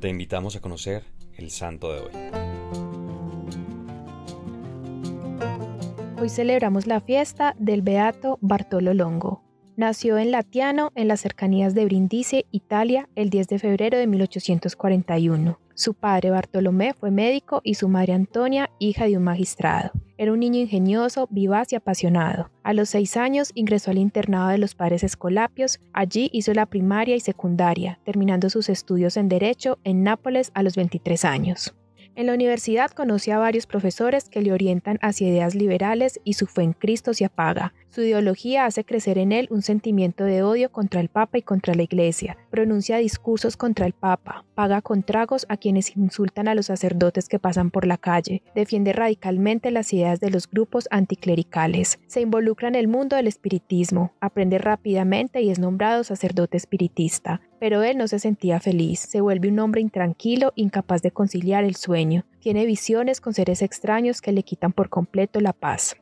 te invitamos a conocer el santo de hoy. Hoy celebramos la fiesta del Beato Bartolo Longo. Nació en Latiano, en las cercanías de Brindisi, Italia, el 10 de febrero de 1841. Su padre Bartolomé fue médico y su madre Antonia, hija de un magistrado. Era un niño ingenioso, vivaz y apasionado. A los seis años ingresó al internado de los padres Escolapios. Allí hizo la primaria y secundaria, terminando sus estudios en Derecho en Nápoles a los 23 años. En la universidad conoce a varios profesores que le orientan hacia ideas liberales y su fe en Cristo se apaga. Su ideología hace crecer en él un sentimiento de odio contra el Papa y contra la Iglesia. Pronuncia discursos contra el Papa, paga con tragos a quienes insultan a los sacerdotes que pasan por la calle, defiende radicalmente las ideas de los grupos anticlericales, se involucra en el mundo del espiritismo, aprende rápidamente y es nombrado sacerdote espiritista. Pero él no se sentía feliz, se vuelve un hombre intranquilo, incapaz de conciliar el sueño, tiene visiones con seres extraños que le quitan por completo la paz.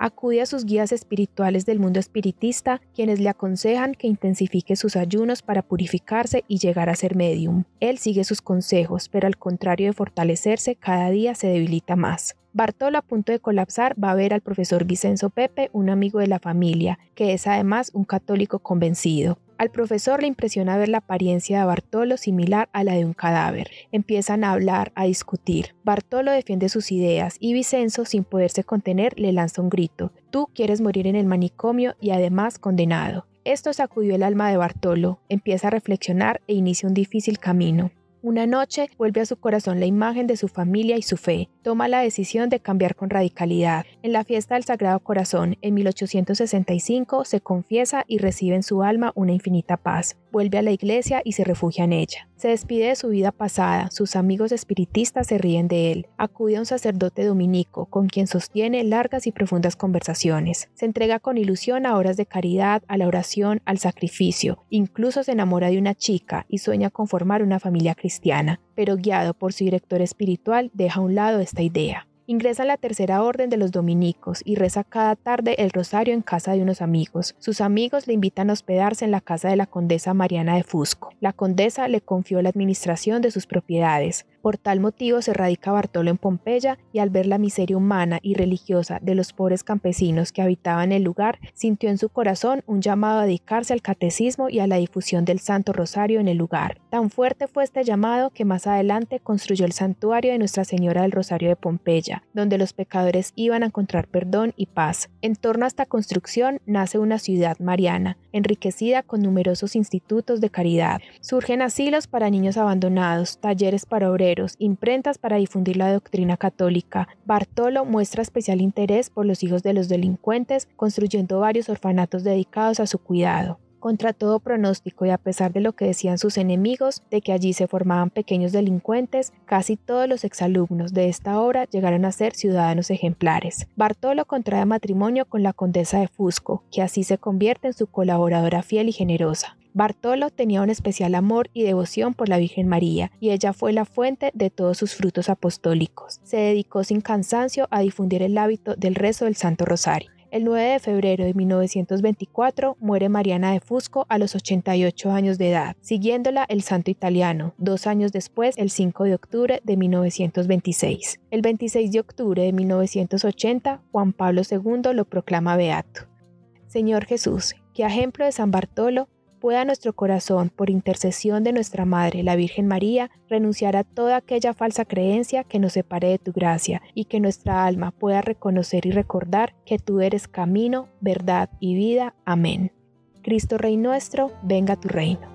Acude a sus guías espirituales del mundo espiritista, quienes le aconsejan que intensifique sus ayunos para purificarse y llegar a ser medium. Él sigue sus consejos, pero al contrario de fortalecerse, cada día se debilita más. Bartolo, a punto de colapsar, va a ver al profesor Vicenzo Pepe, un amigo de la familia, que es además un católico convencido. Al profesor le impresiona ver la apariencia de Bartolo similar a la de un cadáver. Empiezan a hablar, a discutir. Bartolo defiende sus ideas y Vicenzo, sin poderse contener, le lanza un grito. Tú quieres morir en el manicomio y además condenado. Esto sacudió el alma de Bartolo, empieza a reflexionar e inicia un difícil camino. Una noche vuelve a su corazón la imagen de su familia y su fe. Toma la decisión de cambiar con radicalidad. En la fiesta del Sagrado Corazón, en 1865, se confiesa y recibe en su alma una infinita paz. Vuelve a la iglesia y se refugia en ella. Se despide de su vida pasada, sus amigos espiritistas se ríen de él. Acude a un sacerdote dominico, con quien sostiene largas y profundas conversaciones. Se entrega con ilusión a horas de caridad, a la oración, al sacrificio. Incluso se enamora de una chica y sueña con formar una familia cristiana, pero guiado por su director espiritual deja a un lado esta idea. Ingresa a la tercera orden de los dominicos y reza cada tarde el rosario en casa de unos amigos. Sus amigos le invitan a hospedarse en la casa de la condesa Mariana de Fusco. La condesa le confió la administración de sus propiedades. Por tal motivo se radica Bartolo en Pompeya y al ver la miseria humana y religiosa de los pobres campesinos que habitaban el lugar, sintió en su corazón un llamado a dedicarse al catecismo y a la difusión del Santo Rosario en el lugar. Tan fuerte fue este llamado que más adelante construyó el santuario de Nuestra Señora del Rosario de Pompeya, donde los pecadores iban a encontrar perdón y paz. En torno a esta construcción nace una ciudad mariana, enriquecida con numerosos institutos de caridad. Surgen asilos para niños abandonados, talleres para obreros, imprentas para difundir la doctrina católica. Bartolo muestra especial interés por los hijos de los delincuentes, construyendo varios orfanatos dedicados a su cuidado. Contra todo pronóstico y a pesar de lo que decían sus enemigos, de que allí se formaban pequeños delincuentes, casi todos los exalumnos de esta obra llegaron a ser ciudadanos ejemplares. Bartolo contrae matrimonio con la condesa de Fusco, que así se convierte en su colaboradora fiel y generosa. Bartolo tenía un especial amor y devoción por la Virgen María, y ella fue la fuente de todos sus frutos apostólicos. Se dedicó sin cansancio a difundir el hábito del rezo del Santo Rosario. El 9 de febrero de 1924 muere Mariana de Fusco a los 88 años de edad, siguiéndola el santo italiano, dos años después, el 5 de octubre de 1926. El 26 de octubre de 1980, Juan Pablo II lo proclama beato. Señor Jesús, que ejemplo de San Bartolo, pueda nuestro corazón, por intercesión de nuestra Madre, la Virgen María, renunciar a toda aquella falsa creencia que nos separe de tu gracia, y que nuestra alma pueda reconocer y recordar que tú eres camino, verdad y vida. Amén. Cristo Rey nuestro, venga tu reino.